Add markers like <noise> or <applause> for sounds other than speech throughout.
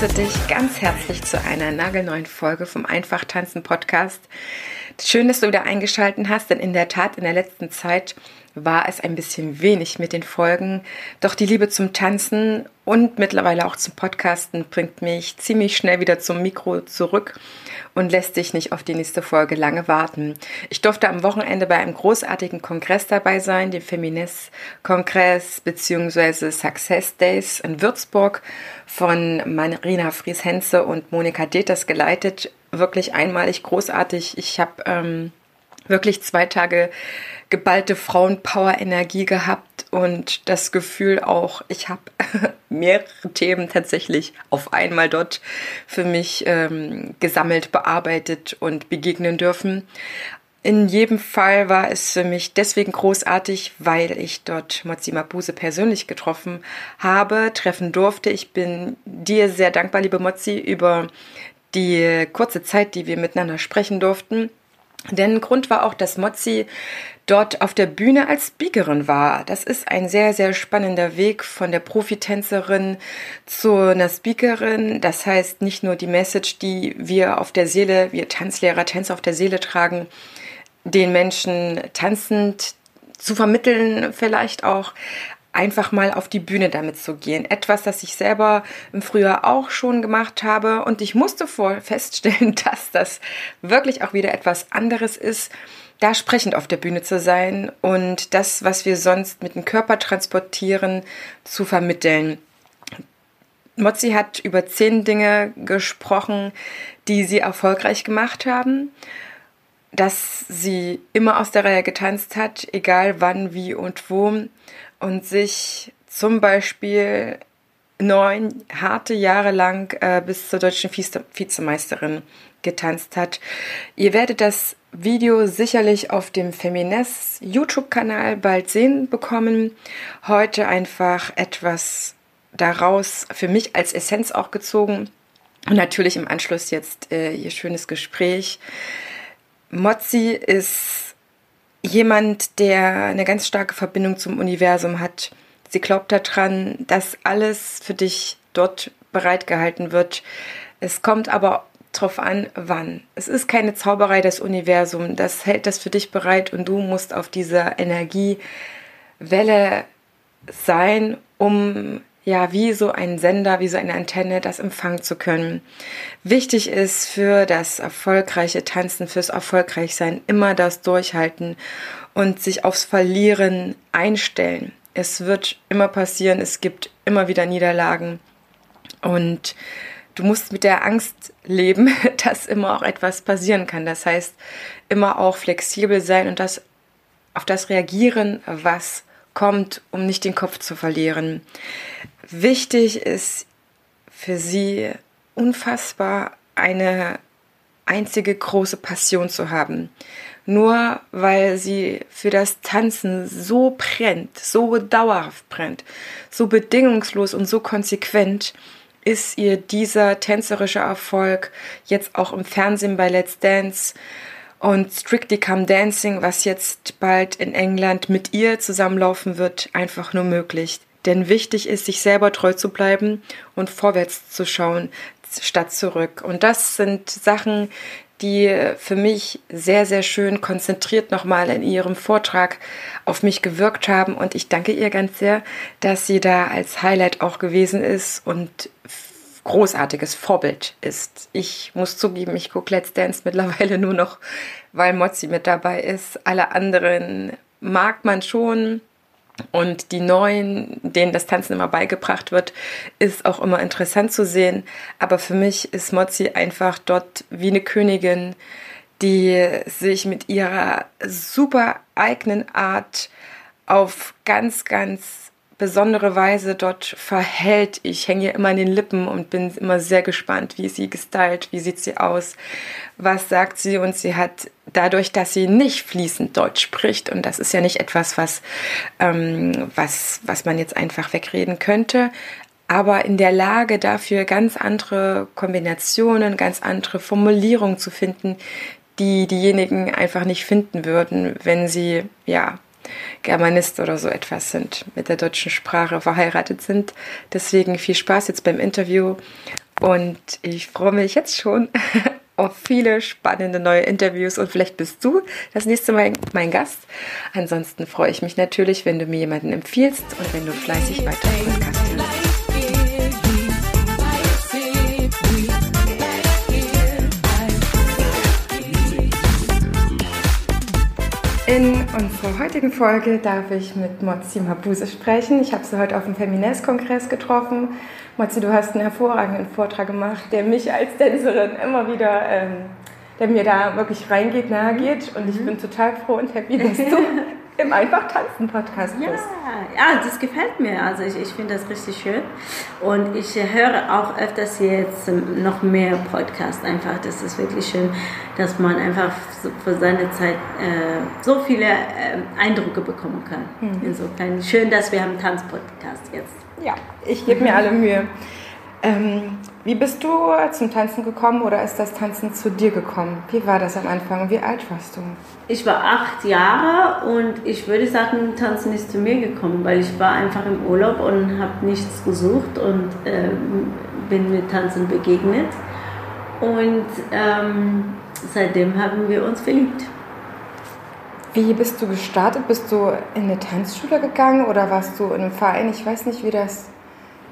Begrüße dich ganz herzlich zu einer nagelneuen Folge vom Einfach Tanzen Podcast. Schön, dass du wieder eingeschaltet hast, denn in der Tat in der letzten Zeit war es ein bisschen wenig mit den Folgen. Doch die Liebe zum Tanzen und mittlerweile auch zum Podcasten bringt mich ziemlich schnell wieder zum Mikro zurück und lässt sich nicht auf die nächste Folge lange warten. Ich durfte am Wochenende bei einem großartigen Kongress dabei sein, dem Feminist-Kongress bzw. Success Days in Würzburg von Marina Fries-Henze und Monika Deters geleitet. Wirklich einmalig großartig. Ich habe ähm, wirklich zwei Tage geballte Frauenpower-Energie gehabt und das Gefühl auch, ich habe <laughs> mehrere Themen tatsächlich auf einmal dort für mich ähm, gesammelt, bearbeitet und begegnen dürfen. In jedem Fall war es für mich deswegen großartig, weil ich dort Mozi Mabuse persönlich getroffen habe, treffen durfte. Ich bin dir sehr dankbar, liebe Mozi, über die kurze Zeit, die wir miteinander sprechen durften. Denn Grund war auch, dass Mozi dort auf der Bühne als Speakerin war. Das ist ein sehr, sehr spannender Weg von der Profitänzerin zu einer Speakerin. Das heißt, nicht nur die Message, die wir auf der Seele, wir Tanzlehrer, Tänzer auf der Seele tragen, den Menschen tanzend zu vermitteln, vielleicht auch, einfach mal auf die Bühne damit zu gehen. Etwas, das ich selber im Frühjahr auch schon gemacht habe und ich musste vor <laughs> feststellen, dass das wirklich auch wieder etwas anderes ist, da sprechend auf der Bühne zu sein und das, was wir sonst mit dem Körper transportieren, zu vermitteln. Mozzi hat über zehn Dinge gesprochen, die sie erfolgreich gemacht haben dass sie immer aus der Reihe getanzt hat, egal wann, wie und wo, und sich zum Beispiel neun harte Jahre lang äh, bis zur deutschen Vize Vizemeisterin getanzt hat. Ihr werdet das Video sicherlich auf dem Femines YouTube-Kanal bald sehen bekommen. Heute einfach etwas daraus für mich als Essenz auch gezogen. Und natürlich im Anschluss jetzt äh, ihr schönes Gespräch. Mozzi ist jemand, der eine ganz starke Verbindung zum Universum hat. Sie glaubt daran, dass alles für dich dort bereitgehalten wird. Es kommt aber darauf an, wann. Es ist keine Zauberei des Universums. Das hält das für dich bereit und du musst auf dieser Energiewelle sein, um ja, wie so ein Sender, wie so eine Antenne, das empfangen zu können. Wichtig ist für das erfolgreiche Tanzen, fürs Erfolgreichsein immer das Durchhalten und sich aufs Verlieren einstellen. Es wird immer passieren, es gibt immer wieder Niederlagen und du musst mit der Angst leben, <laughs> dass immer auch etwas passieren kann. Das heißt, immer auch flexibel sein und das auf das reagieren, was kommt, um nicht den Kopf zu verlieren. Wichtig ist für sie unfassbar eine einzige große Passion zu haben. Nur weil sie für das Tanzen so brennt, so dauerhaft brennt, so bedingungslos und so konsequent, ist ihr dieser tänzerische Erfolg jetzt auch im Fernsehen bei Let's Dance und Strictly Come Dancing, was jetzt bald in England mit ihr zusammenlaufen wird, einfach nur möglich. Denn wichtig ist, sich selber treu zu bleiben und vorwärts zu schauen, statt zurück. Und das sind Sachen, die für mich sehr, sehr schön konzentriert nochmal in ihrem Vortrag auf mich gewirkt haben. Und ich danke ihr ganz sehr, dass sie da als Highlight auch gewesen ist und großartiges Vorbild ist. Ich muss zugeben, ich gucke Let's Dance mittlerweile nur noch, weil Mozzi mit dabei ist. Alle anderen mag man schon. Und die Neuen, denen das Tanzen immer beigebracht wird, ist auch immer interessant zu sehen. Aber für mich ist Mozzi einfach dort wie eine Königin, die sich mit ihrer super eigenen Art auf ganz, ganz besondere Weise dort verhält. Ich hänge ihr immer an den Lippen und bin immer sehr gespannt, wie sie gestylt, wie sieht sie aus, was sagt sie und sie hat dadurch, dass sie nicht fließend Deutsch spricht und das ist ja nicht etwas, was, ähm, was, was man jetzt einfach wegreden könnte, aber in der Lage dafür ganz andere Kombinationen, ganz andere Formulierungen zu finden, die diejenigen einfach nicht finden würden, wenn sie ja Germanist oder so etwas sind, mit der deutschen Sprache verheiratet sind. Deswegen viel Spaß jetzt beim Interview und ich freue mich jetzt schon <laughs> auf viele spannende neue Interviews und vielleicht bist du das nächste Mal mein Gast. Ansonsten freue ich mich natürlich, wenn du mir jemanden empfiehlst und wenn du fleißig weiter Podcast In unserer heutigen Folge darf ich mit Mozi Mabuse sprechen. Ich habe sie heute auf dem Feminist-Kongress getroffen. Mozi, du hast einen hervorragenden Vortrag gemacht, der mich als Tänzerin immer wieder, ähm, der mir da wirklich reingeht, nahe geht. Und ich mhm. bin total froh und happy, dass du <laughs> im Einfach tanzen Podcast bist. Ja, ja, das gefällt mir. Also ich, ich finde das richtig schön. Und ich höre auch öfters jetzt noch mehr Podcasts einfach. Das ist wirklich schön, dass man einfach für seine Zeit äh, so viele äh, Eindrücke bekommen kann. Mhm. Insofern schön, dass wir haben Tanzpodcast jetzt. Ja, ich gebe mir alle Mühe. Ähm, wie bist du zum Tanzen gekommen oder ist das Tanzen zu dir gekommen? Wie war das am Anfang? Wie alt warst du? Ich war acht Jahre und ich würde sagen, Tanzen ist zu mir gekommen, weil ich war einfach im Urlaub und habe nichts gesucht und ähm, bin mit Tanzen begegnet. Und ähm, seitdem haben wir uns verliebt. Wie bist du gestartet? Bist du in eine Tanzschule gegangen oder warst du in einem Verein? Ich weiß nicht, wie das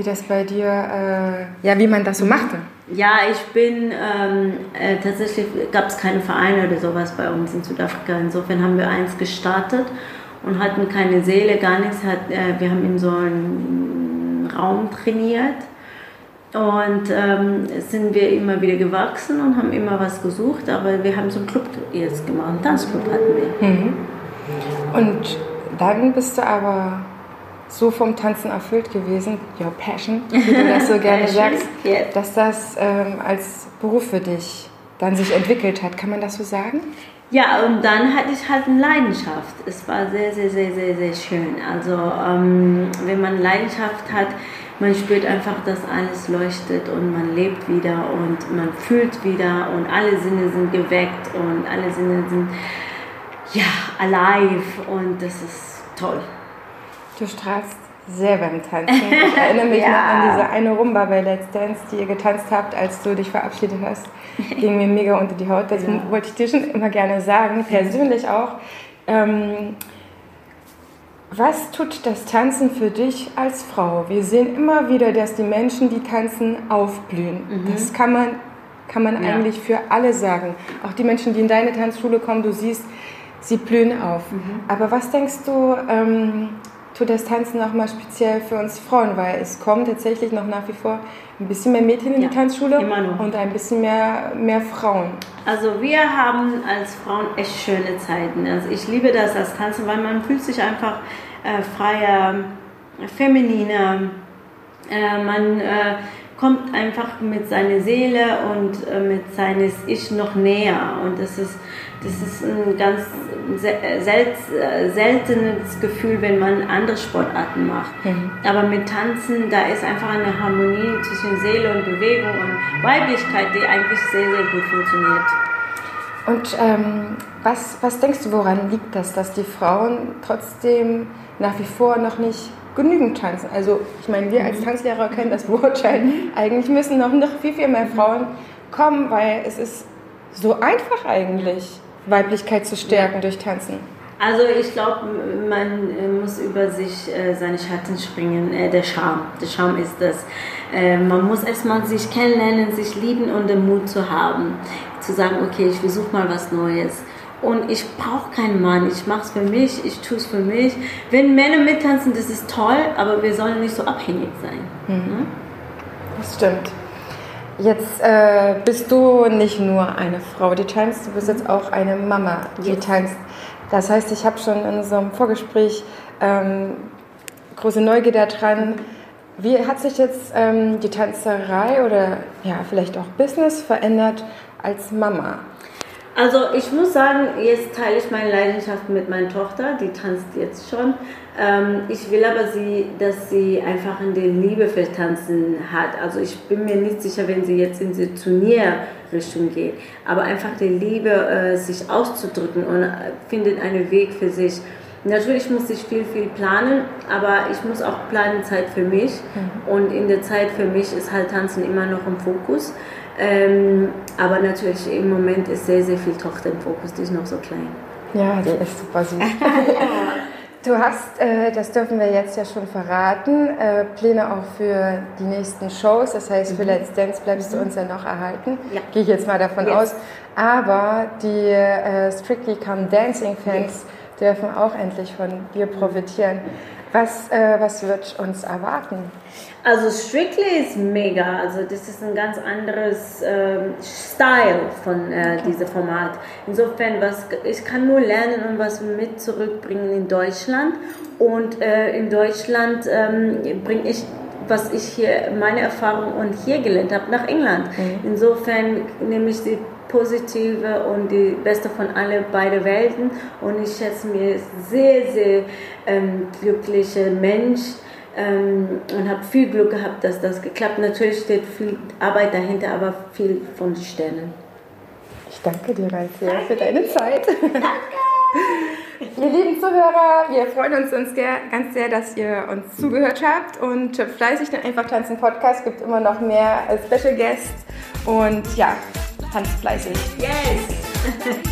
wie das bei dir, äh, ja, wie man das so machte. Ja, ich bin, ähm, äh, tatsächlich gab es keine Vereine oder sowas bei uns in Südafrika. Insofern haben wir eins gestartet und hatten keine Seele, gar nichts. Hat, äh, wir haben in so einem Raum trainiert und ähm, sind wir immer wieder gewachsen und haben immer was gesucht, aber wir haben so einen Club jetzt gemacht, einen Tanzclub hatten wir. Mhm. Und dann bist du aber so vom Tanzen erfüllt gewesen, your passion, <laughs> wie du das so gerne sagst, dass das ähm, als Beruf für dich dann sich entwickelt hat. Kann man das so sagen? Ja, und dann hatte ich halt eine Leidenschaft. Es war sehr, sehr, sehr, sehr, sehr schön. Also ähm, wenn man Leidenschaft hat, man spürt einfach, dass alles leuchtet und man lebt wieder und man fühlt wieder und alle Sinne sind geweckt und alle Sinne sind ja alive und das ist toll. Du strahlst sehr beim Tanzen. Ich <laughs> erinnere mich ja. noch an diese eine Rumba bei Let's Dance, die ihr getanzt habt, als du dich verabschiedet hast. Ging mir mega unter die Haut. Das ja. wollte ich dir schon immer gerne sagen, persönlich auch. Ähm, was tut das Tanzen für dich als Frau? Wir sehen immer wieder, dass die Menschen, die tanzen, aufblühen. Mhm. Das kann man, kann man ja. eigentlich für alle sagen. Auch die Menschen, die in deine Tanzschule kommen, du siehst, sie blühen auf. Mhm. Aber was denkst du, ähm, tut das Tanzen nochmal speziell für uns Frauen, weil es kommen tatsächlich noch nach wie vor ein bisschen mehr Mädchen in ja, die Tanzschule und ein bisschen mehr, mehr Frauen. Also wir haben als Frauen echt schöne Zeiten. Also ich liebe das als Tanzen, weil man fühlt sich einfach äh, freier, femininer. Äh, man äh, kommt einfach mit seiner Seele und äh, mit seines Ich noch näher und das ist das ist ein ganz seltenes Gefühl, wenn man andere Sportarten macht. Mhm. Aber mit Tanzen, da ist einfach eine Harmonie zwischen Seele und Bewegung und Weiblichkeit, die eigentlich sehr, sehr gut funktioniert. Und ähm, was, was denkst du, woran liegt das, dass die Frauen trotzdem nach wie vor noch nicht genügend tanzen? Also ich meine, wir als mhm. Tanzlehrer kennen das. <laughs> Mhm. Eigentlich müssen noch, noch viel, viel mehr Frauen kommen, weil es ist so einfach eigentlich. Weiblichkeit zu stärken ja. durch Tanzen? Also ich glaube, man äh, muss über sich äh, seine Schatten springen. Äh, der Charme, der Charme ist das. Äh, man muss erstmal sich kennenlernen, sich lieben und den Mut zu haben, zu sagen, okay, ich versuche mal was Neues. Und ich brauche keinen Mann, ich mache es für mich, ich tue es für mich. Wenn Männer mittanzen, das ist toll, aber wir sollen nicht so abhängig sein. Mhm. Ne? Das stimmt. Jetzt äh, bist du nicht nur eine Frau, die tanzt, du bist jetzt auch eine Mama, die yes. tanzt. Das heißt, ich habe schon in so einem Vorgespräch ähm, große Neugier daran. Wie hat sich jetzt ähm, die Tanzerei oder ja, vielleicht auch Business verändert als Mama? Also ich muss sagen, jetzt teile ich meine Leidenschaft mit meiner Tochter, die tanzt jetzt schon. Ähm, ich will aber sie, dass sie einfach in die Liebe für Tanzen hat. Also ich bin mir nicht sicher, wenn sie jetzt in die Turnierrichtung geht, aber einfach die Liebe, äh, sich auszudrücken und äh, findet einen Weg für sich. Natürlich muss ich viel, viel planen, aber ich muss auch planen Zeit für mich. Mhm. Und in der Zeit für mich ist halt Tanzen immer noch im Fokus. Ähm, aber natürlich im Moment ist sehr, sehr viel Tochter im Fokus, die ist noch so klein. Ja, die ist super süß. <laughs> <laughs> Du hast, äh, das dürfen wir jetzt ja schon verraten, äh, Pläne auch für die nächsten Shows. Das heißt, für mhm. Let's Dance bleibst mhm. du uns ja noch erhalten. Ja. Gehe ich jetzt mal davon yes. aus. Aber die äh, Strictly Come Dancing Fans yes. dürfen auch endlich von dir profitieren. Was, äh, was wird uns erwarten? Also Strictly ist mega, also das ist ein ganz anderes ähm, Style von äh, diesem Format. Insofern, was, ich kann nur lernen und was mit zurückbringen in Deutschland und äh, in Deutschland ähm, bringe ich was ich hier, meine Erfahrung und hier gelernt habe, nach England. Mhm. Insofern nehme ich die positive und die beste von alle beide Welten und ich schätze mir sehr, sehr ähm, glückliche Mensch ähm, und habe viel Glück gehabt, dass das geklappt. Natürlich steht viel Arbeit dahinter, aber viel von Sternen. Ich danke dir ganz sehr für deine Zeit. Danke. Ihr lieben Zuhörer, wir freuen uns, uns ganz sehr, dass ihr uns zugehört habt und fleißig den Einfach Tanzen Podcast gibt immer noch mehr Special Guests und ja, tanzt fleißig. Yes! <laughs>